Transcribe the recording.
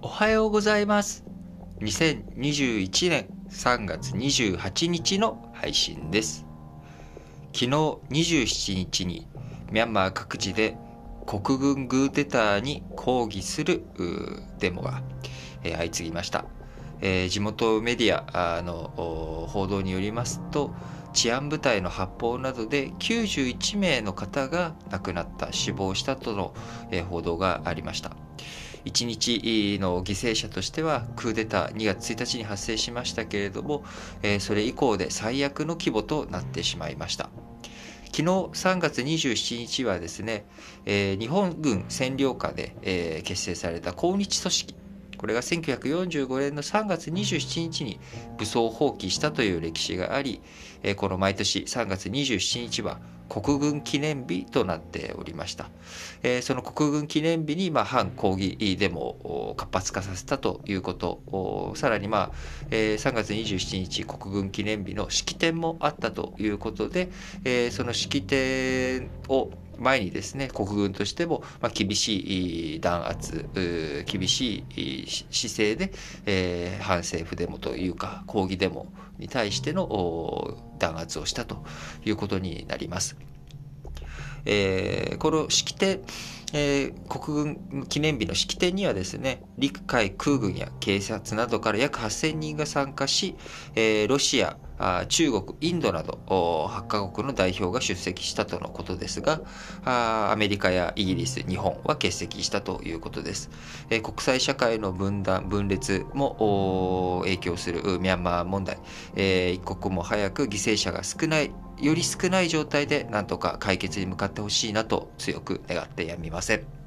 おはようございます。2021年3月28日の配信です。昨日27日にミャンマー各地で国軍グーテターに抗議するデモが、えー相次ぎました。えー地元メディアの報道によりますと治安部隊の発砲などで91名の方が亡くなった死亡したとの、えー報道がありました1日の犠牲者としてはクーデター2月1日に発生しましたけれども、それ以降で最悪の規模となってしまいました。昨日3月27日はですね、日本軍占領下で、結成された抗日組織。これが1945年の3月27日に武装放棄したという歴史があり、この毎年3月27日は国軍記念日となっておりました。えーその国軍記念日に、まあ、反抗議デモを活発化させたということ、おさらに、まあえー3月27日国軍記念日の式典もあったということで、えーその式典を前にですね国軍としても、まあ、厳しい弾圧厳しい姿勢で、えー反政府デモというか抗議デモに対しての弾圧をしたということになります。えーこの式典、えー国軍記念日の式典にはですね陸海空軍や警察などから約8000人が参加し、えーロシア中国インドなど8カ国の代表が出席したとのことですがアメリカやイギリス日本は欠席したということです、国際社会の分断分裂も影響するミャンマー問題、一刻も早く犠牲者が少ないより少ない状態でなんとか解決に向かってほしいなと強く願ってやみません。